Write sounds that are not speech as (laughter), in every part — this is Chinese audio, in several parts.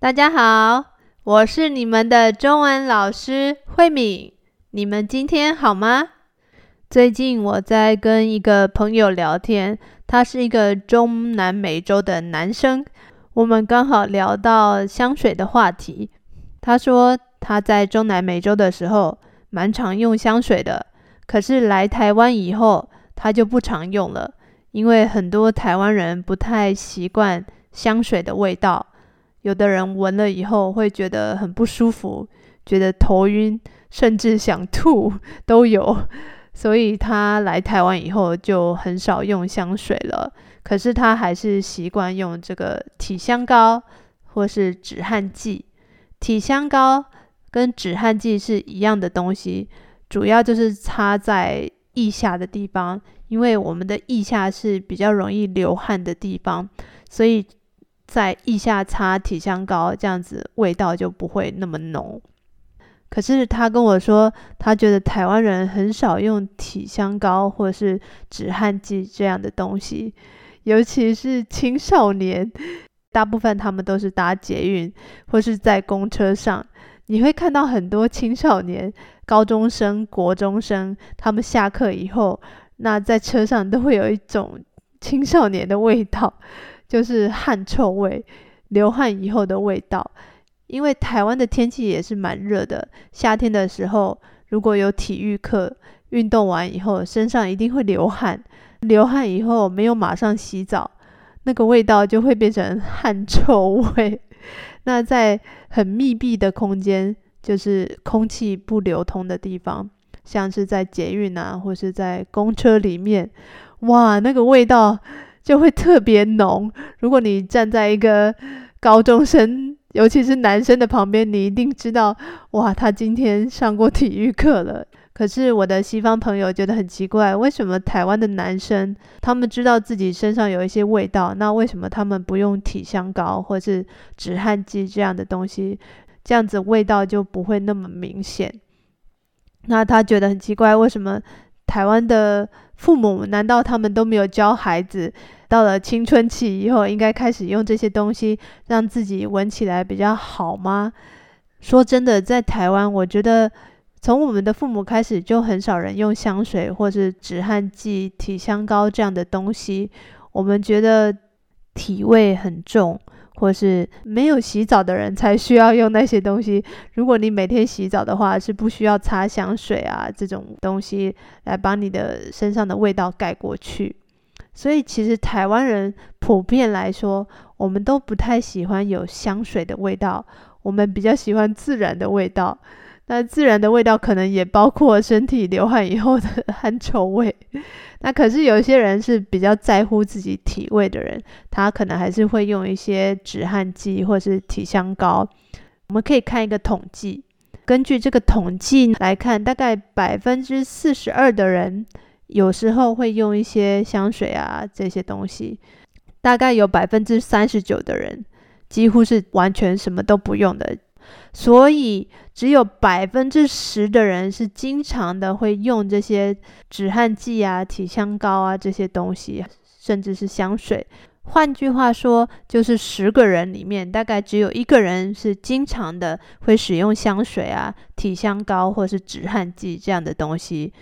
大家好，我是你们的中文老师慧敏。你们今天好吗？最近我在跟一个朋友聊天，他是一个中南美洲的男生。我们刚好聊到香水的话题。他说他在中南美洲的时候蛮常用香水的，可是来台湾以后他就不常用了。因为很多台湾人不太习惯香水的味道，有的人闻了以后会觉得很不舒服，觉得头晕，甚至想吐都有。所以他来台湾以后就很少用香水了。可是他还是习惯用这个体香膏或是止汗剂。体香膏跟止汗剂是一样的东西，主要就是擦在腋下的地方。因为我们的腋下是比较容易流汗的地方，所以在腋下擦体香膏，这样子味道就不会那么浓。可是他跟我说，他觉得台湾人很少用体香膏或是止汗剂这样的东西，尤其是青少年，大部分他们都是搭捷运或是在公车上，你会看到很多青少年、高中生、国中生，他们下课以后。那在车上都会有一种青少年的味道，就是汗臭味，流汗以后的味道。因为台湾的天气也是蛮热的，夏天的时候如果有体育课，运动完以后身上一定会流汗，流汗以后没有马上洗澡，那个味道就会变成汗臭味。那在很密闭的空间，就是空气不流通的地方。像是在捷运啊，或是在公车里面，哇，那个味道就会特别浓。如果你站在一个高中生，尤其是男生的旁边，你一定知道，哇，他今天上过体育课了。可是我的西方朋友觉得很奇怪，为什么台湾的男生他们知道自己身上有一些味道，那为什么他们不用体香膏或是止汗剂这样的东西，这样子味道就不会那么明显？那他觉得很奇怪，为什么台湾的父母难道他们都没有教孩子，到了青春期以后应该开始用这些东西，让自己闻起来比较好吗？说真的，在台湾，我觉得从我们的父母开始就很少人用香水或是止汗剂、体香膏这样的东西，我们觉得体味很重。或是没有洗澡的人才需要用那些东西。如果你每天洗澡的话，是不需要擦香水啊这种东西来把你的身上的味道盖过去。所以其实台湾人普遍来说，我们都不太喜欢有香水的味道，我们比较喜欢自然的味道。那自然的味道可能也包括身体流汗以后的 (laughs) 汗臭味。那可是有一些人是比较在乎自己体味的人，他可能还是会用一些止汗剂或是体香膏。我们可以看一个统计，根据这个统计来看，大概百分之四十二的人有时候会用一些香水啊这些东西，大概有百分之三十九的人几乎是完全什么都不用的。所以，只有百分之十的人是经常的会用这些止汗剂啊、体香膏啊这些东西，甚至是香水。换句话说，就是十个人里面，大概只有一个人是经常的会使用香水啊、体香膏或是止汗剂这样的东西。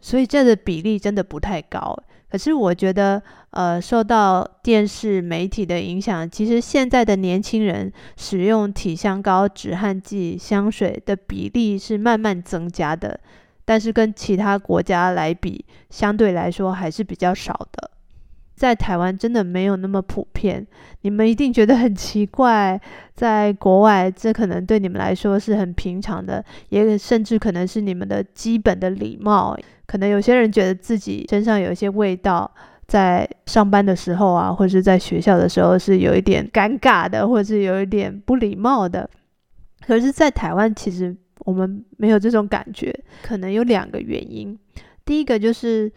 所以，这个比例真的不太高。可是我觉得，呃，受到电视媒体的影响，其实现在的年轻人使用体香膏、止汗剂、香水的比例是慢慢增加的，但是跟其他国家来比，相对来说还是比较少的。在台湾真的没有那么普遍，你们一定觉得很奇怪。在国外，这可能对你们来说是很平常的，也甚至可能是你们的基本的礼貌。可能有些人觉得自己身上有一些味道，在上班的时候啊，或者是在学校的时候是有一点尴尬的，或者是有一点不礼貌的。可是，在台湾，其实我们没有这种感觉，可能有两个原因。第一个就是。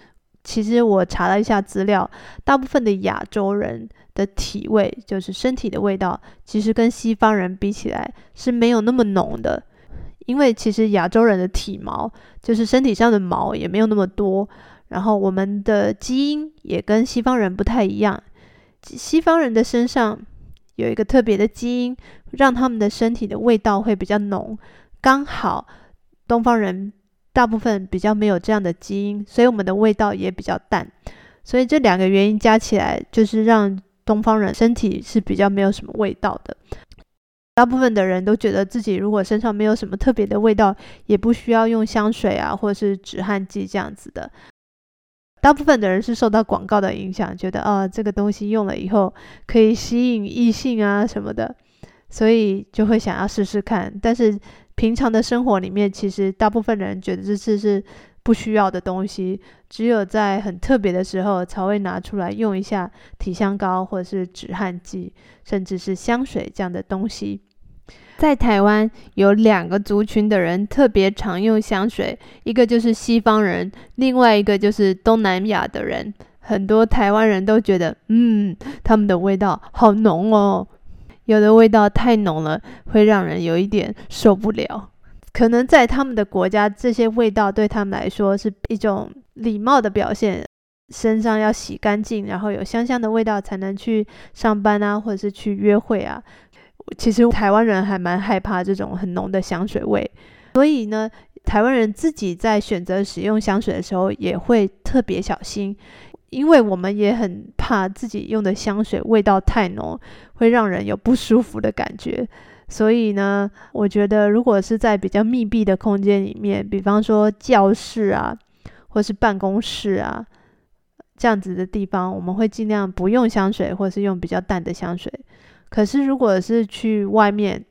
其实我查了一下资料，大部分的亚洲人的体味，就是身体的味道，其实跟西方人比起来是没有那么浓的。因为其实亚洲人的体毛，就是身体上的毛也没有那么多，然后我们的基因也跟西方人不太一样。西方人的身上有一个特别的基因，让他们的身体的味道会比较浓。刚好东方人大部分比较没有这样的基因，所以我们的味道也比较淡。所以这两个原因加起来，就是让东方人身体是比较没有什么味道的。大部分的人都觉得自己如果身上没有什么特别的味道，也不需要用香水啊，或者是止汗剂这样子的。大部分的人是受到广告的影响，觉得啊，这个东西用了以后可以吸引异性啊什么的，所以就会想要试试看。但是平常的生活里面，其实大部分人觉得这次是不需要的东西，只有在很特别的时候才会拿出来用一下体香膏或者是止汗剂，甚至是香水这样的东西。在台湾有两个族群的人特别常用香水，一个就是西方人，另外一个就是东南亚的人。很多台湾人都觉得，嗯，他们的味道好浓哦，有的味道太浓了，会让人有一点受不了。可能在他们的国家，这些味道对他们来说是一种礼貌的表现，身上要洗干净，然后有香香的味道才能去上班啊，或者是去约会啊。其实台湾人还蛮害怕这种很浓的香水味，所以呢，台湾人自己在选择使用香水的时候也会特别小心，因为我们也很怕自己用的香水味道太浓，会让人有不舒服的感觉。所以呢，我觉得如果是在比较密闭的空间里面，比方说教室啊，或是办公室啊，这样子的地方，我们会尽量不用香水，或是用比较淡的香水。可是，如果是去外面，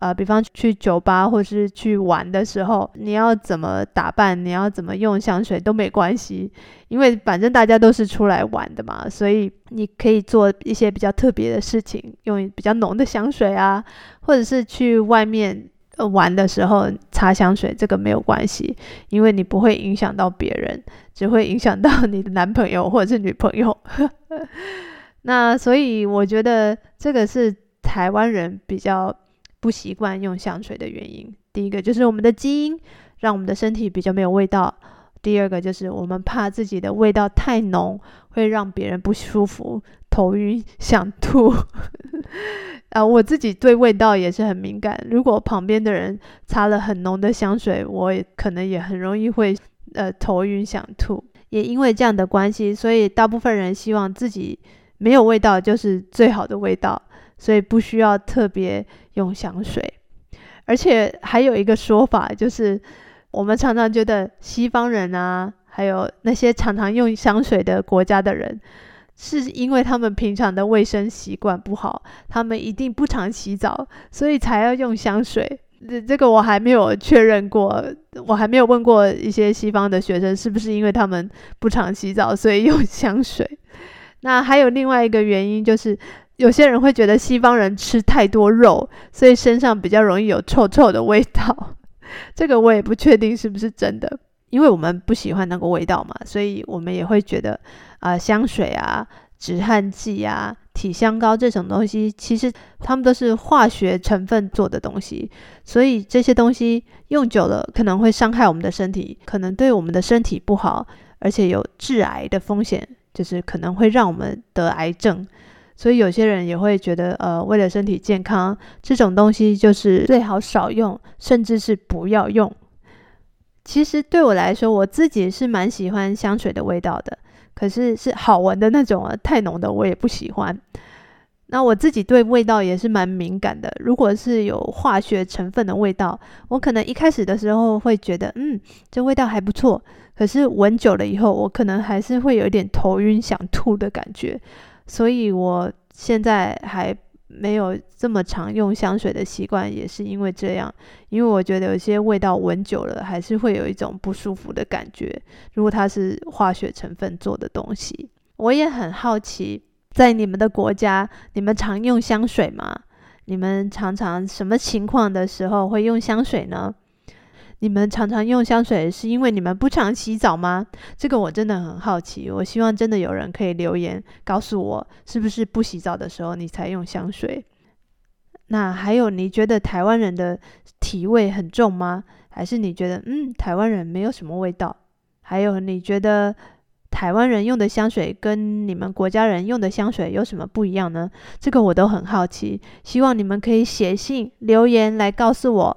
呃，比方去酒吧或是去玩的时候，你要怎么打扮，你要怎么用香水都没关系，因为反正大家都是出来玩的嘛，所以你可以做一些比较特别的事情，用比较浓的香水啊，或者是去外面玩的时候擦香水，这个没有关系，因为你不会影响到别人，只会影响到你的男朋友或者是女朋友。(laughs) 那所以我觉得这个是台湾人比较不习惯用香水的原因。第一个就是我们的基因让我们的身体比较没有味道；第二个就是我们怕自己的味道太浓会让别人不舒服、头晕、想吐。(laughs) 啊，我自己对味道也是很敏感。如果旁边的人擦了很浓的香水，我也可能也很容易会呃头晕想吐。也因为这样的关系，所以大部分人希望自己。没有味道就是最好的味道，所以不需要特别用香水。而且还有一个说法，就是我们常常觉得西方人啊，还有那些常常用香水的国家的人，是因为他们平常的卫生习惯不好，他们一定不常洗澡，所以才要用香水。这这个我还没有确认过，我还没有问过一些西方的学生，是不是因为他们不常洗澡，所以用香水。那还有另外一个原因，就是有些人会觉得西方人吃太多肉，所以身上比较容易有臭臭的味道。(laughs) 这个我也不确定是不是真的，因为我们不喜欢那个味道嘛，所以我们也会觉得啊、香水啊、止汗剂啊、体香膏这种东西，其实它们都是化学成分做的东西，所以这些东西用久了可能会伤害我们的身体，可能对我们的身体不好，而且有致癌的风险。就是可能会让我们得癌症，所以有些人也会觉得，呃，为了身体健康，这种东西就是最好少用，甚至是不要用。其实对我来说，我自己是蛮喜欢香水的味道的，可是是好闻的那种啊，太浓的我也不喜欢。那我自己对味道也是蛮敏感的，如果是有化学成分的味道，我可能一开始的时候会觉得，嗯，这味道还不错。可是闻久了以后，我可能还是会有一点头晕、想吐的感觉，所以我现在还没有这么常用香水的习惯，也是因为这样。因为我觉得有些味道闻久了，还是会有一种不舒服的感觉。如果它是化学成分做的东西，我也很好奇，在你们的国家，你们常用香水吗？你们常常什么情况的时候会用香水呢？你们常常用香水，是因为你们不常洗澡吗？这个我真的很好奇。我希望真的有人可以留言告诉我，是不是不洗澡的时候你才用香水？那还有，你觉得台湾人的体味很重吗？还是你觉得，嗯，台湾人没有什么味道？还有，你觉得台湾人用的香水跟你们国家人用的香水有什么不一样呢？这个我都很好奇，希望你们可以写信留言来告诉我。